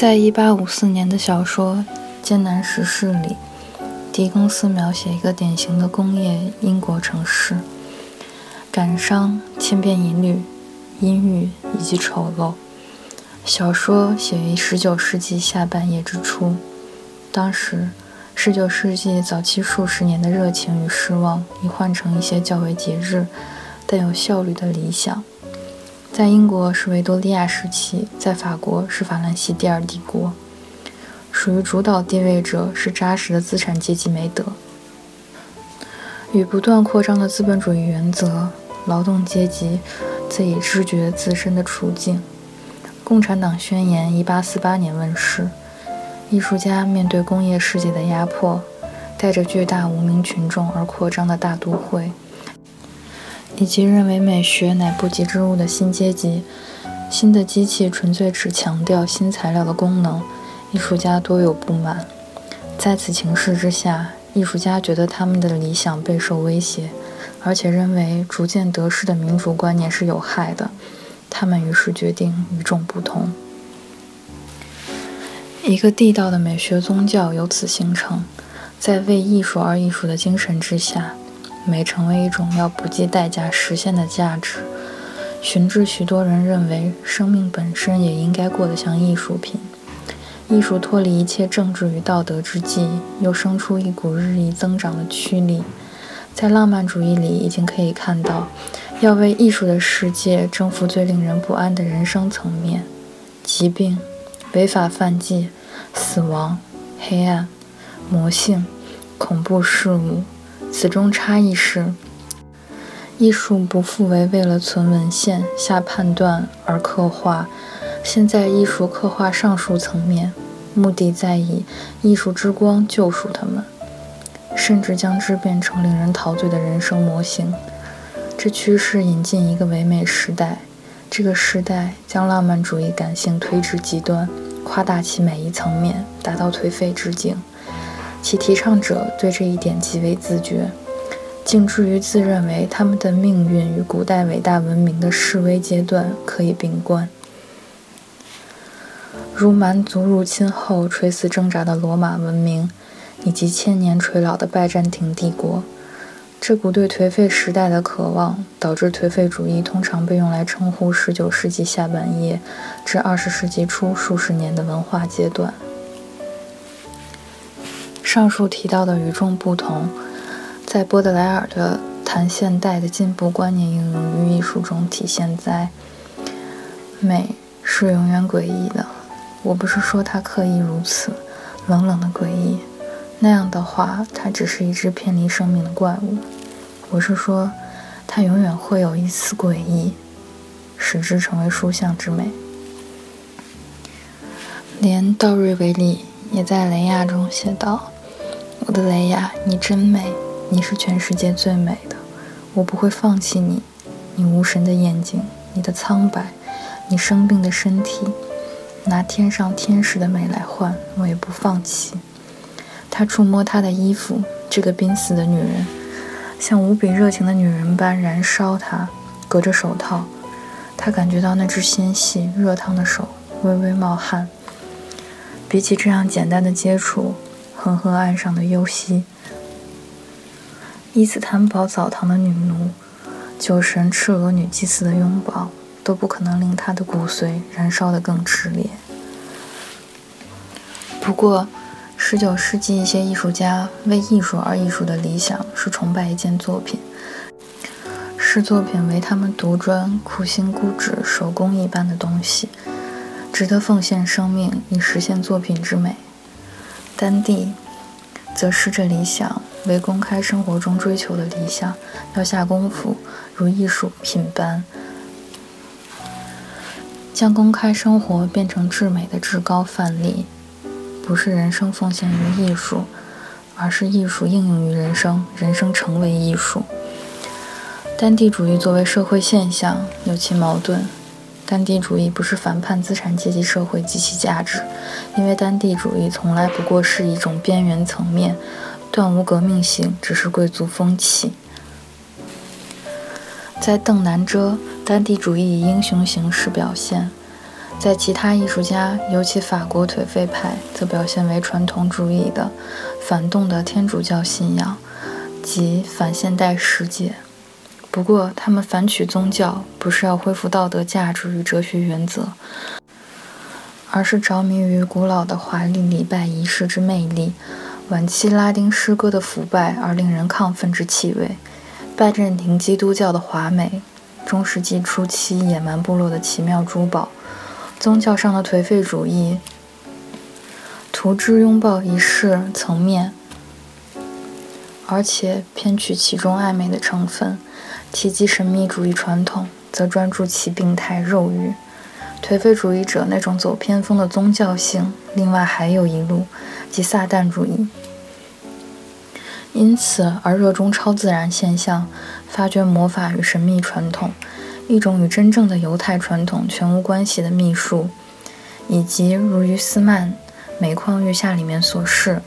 在一八五四年的小说《艰难时事》里，狄更斯描写一个典型的工业英国城市：感伤、千篇一律、阴郁以及丑陋。小说写于十九世纪下半叶之初，当时十九世纪早期数十年的热情与失望已换成一些较为节制但有效率的理想。在英国是维多利亚时期，在法国是法兰西第二帝国。属于主导地位者是扎实的资产阶级美德，与不断扩张的资本主义原则，劳动阶级自己知觉自身的处境。共产党宣言一八四八年问世，艺术家面对工业世界的压迫，带着巨大无名群众而扩张的大都会。以及认为美学乃不吉之物的新阶级，新的机器纯粹只强调新材料的功能，艺术家多有不满。在此情势之下，艺术家觉得他们的理想备受威胁，而且认为逐渐得势的民主观念是有害的。他们于是决定与众不同。一个地道的美学宗教由此形成，在为艺术而艺术的精神之下。美成为一种要不计代价实现的价值，寻至许多人认为生命本身也应该过得像艺术品。艺术脱离一切政治与道德之际，又生出一股日益增长的驱力。在浪漫主义里，已经可以看到，要为艺术的世界征服最令人不安的人生层面：疾病、违法犯纪、死亡、黑暗、魔性、恐怖事物。此中差异是，艺术不复为为了存文献、下判断而刻画，现在艺术刻画上述层面，目的在以艺术之光救赎他们，甚至将之变成令人陶醉的人生模型。这趋势引进一个唯美时代，这个时代将浪漫主义感性推至极端，夸大其每一层面，达到颓废之境。其提倡者对这一点极为自觉，竟至于自认为他们的命运与古代伟大文明的示威阶段可以并观，如蛮族入侵后垂死挣扎的罗马文明，以及千年垂老的拜占庭帝国。这股对颓废时代的渴望，导致颓废主义通常被用来称呼19世纪下半叶至20世纪初数十年的文化阶段。上述提到的与众不同，在波德莱尔的谈现代的进步观念应用于艺术中体现在：美是永远诡异的。我不是说它刻意如此，冷冷的诡异，那样的话，它只是一只偏离生命的怪物。我是说，它永远会有一丝诡异，使之成为书像之美。连道瑞维利也在雷亚中写道。我的雷亚，你真美，你是全世界最美的。我不会放弃你，你无神的眼睛，你的苍白，你生病的身体，拿天上天使的美来换，我也不放弃。他触摸她的衣服，这个濒死的女人，像无比热情的女人般燃烧她，隔着手套，他感觉到那只纤细热烫的手微微冒汗。比起这样简单的接触。恒河岸上的幽溪，伊斯坦堡澡堂的女奴，酒神赤裸女祭司的拥抱，都不可能令她的骨髓燃烧得更炽烈。不过，十九世纪一些艺术家为艺术而艺术的理想是崇拜一件作品，视作品为他们独专、苦心孤诣、手工一般的东西，值得奉献生命以实现作品之美。丹蒂，则视这理想为公开生活中追求的理想，要下功夫，如艺术品般。将公开生活变成至美的至高范例，不是人生奉献于艺术，而是艺术应用于人生，人生成为艺术。丹地主义作为社会现象有其矛盾。单地主义不是反叛资产阶级社会及其价值，因为单地主义从来不过是一种边缘层面，断无革命性，只是贵族风气。在邓南遮，单地主义以英雄形式表现；在其他艺术家，尤其法国颓废派，则表现为传统主义的、反动的天主教信仰及反现代世界。不过，他们反取宗教，不是要恢复道德价值与哲学原则，而是着迷于古老的华丽礼拜仪式之魅力，晚期拉丁诗歌的腐败而令人亢奋之气味。拜占庭基督教的华美，中世纪初期野蛮部落的奇妙珠宝，宗教上的颓废主义，图之拥抱仪式层面，而且偏取其中暧昧的成分；提及神秘主义传统，则专注其病态肉欲。颓废主义者那种走偏锋的宗教性，另外还有一路，即撒旦主义。因此而热衷超自然现象，发掘魔法与神秘传统，一种与真正的犹太传统全无关系的秘术，以及如于斯曼《每况愈下》里面所示，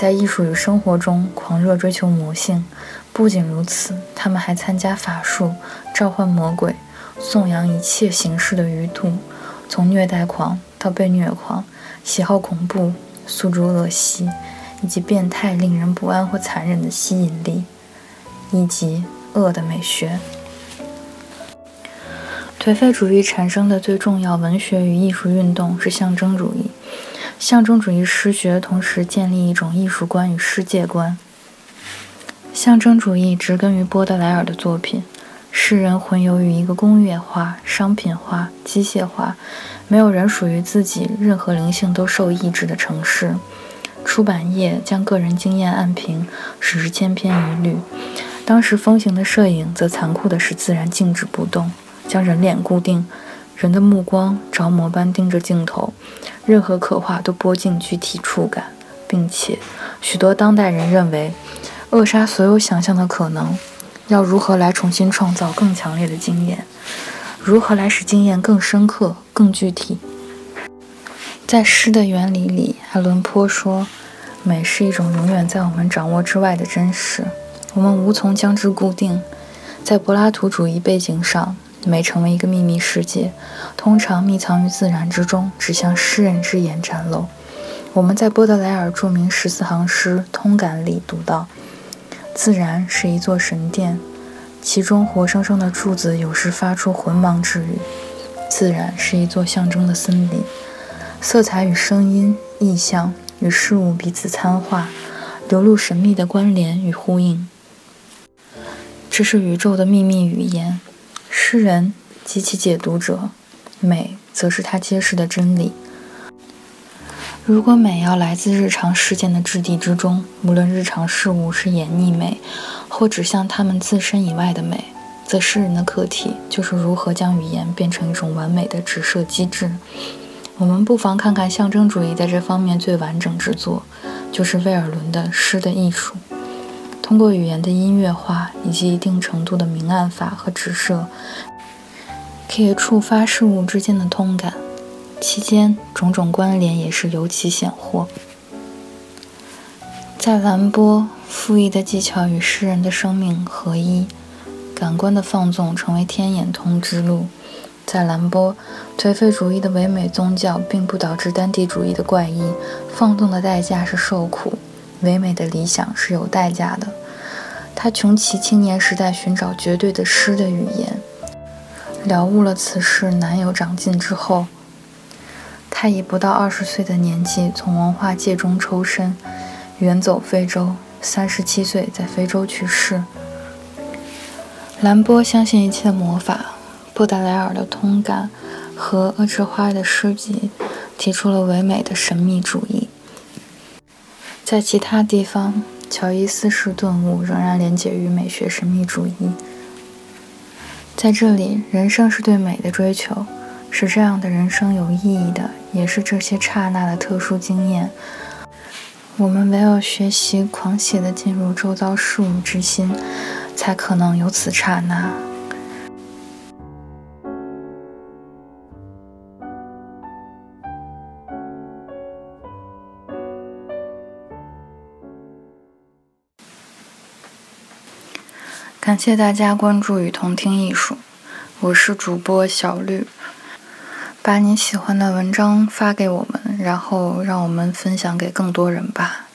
在艺术与生活中狂热追求魔性。不仅如此，他们还参加法术，召唤魔鬼，颂扬一切形式的余度，从虐待狂到被虐狂，喜好恐怖，诉诸恶习。以及变态、令人不安或残忍的吸引力，以及恶的美学。颓废主义产生的最重要文学与艺术运动是象征主义。象征主义诗学同时建立一种艺术观与世界观。象征主义植根于波德莱尔的作品，诗人混游于一个工业化、商品化、机械化，没有人属于自己，任何灵性都受抑制的城市。出版业将个人经验按平，使之千篇一律；当时风行的摄影则残酷地使自然静止不动，将人脸固定，人的目光着魔般盯着镜头，任何刻画都波尽具体触感，并且许多当代人认为，扼杀所有想象的可能。要如何来重新创造更强烈的经验？如何来使经验更深刻、更具体？在诗的原理里，海伦坡说：“美是一种永远在我们掌握之外的真实，我们无从将之固定。在柏拉图主义背景上，美成为一个秘密世界，通常密藏于自然之中，只向诗人之眼展露。我们在波德莱尔著名十四行诗《通感》里读到：自然是一座神殿，其中活生生的柱子有时发出浑茫之语；自然是一座象征的森林。”色彩与声音、意象与事物彼此参化，流露神秘的关联与呼应。这是宇宙的秘密语言。诗人及其解读者，美则是他揭示的真理。如果美要来自日常事件的质地之中，无论日常事物是演绎美，或指向他们自身以外的美，则诗人的课题就是如何将语言变成一种完美的直射机制。我们不妨看看象征主义在这方面最完整之作，就是威尔伦的《诗的艺术》。通过语言的音乐化以及一定程度的明暗法和直射，可以触发事物之间的通感，期间种种关联也是尤其显豁。在兰波，赋艺的技巧与诗人的生命合一，感官的放纵成为天眼通之路。在兰波，颓废主义的唯美宗教并不导致单地主义的怪异。放纵的代价是受苦，唯美的理想是有代价的。他穷其青年时代寻找绝对的诗的语言，了悟了此事难有长进之后，他以不到二十岁的年纪从文化界中抽身，远走非洲。三十七岁在非洲去世。兰波相信一切魔法。布达莱尔的通感和厄芝花的诗集提出了唯美的神秘主义。在其他地方，乔伊斯式顿悟仍然连结于美学神秘主义。在这里，人生是对美的追求，是这样的人生有意义的，也是这些刹那的特殊经验。我们唯有学习狂喜地进入周遭事物之心，才可能有此刹那。感谢大家关注与同听艺术，我是主播小绿。把你喜欢的文章发给我们，然后让我们分享给更多人吧。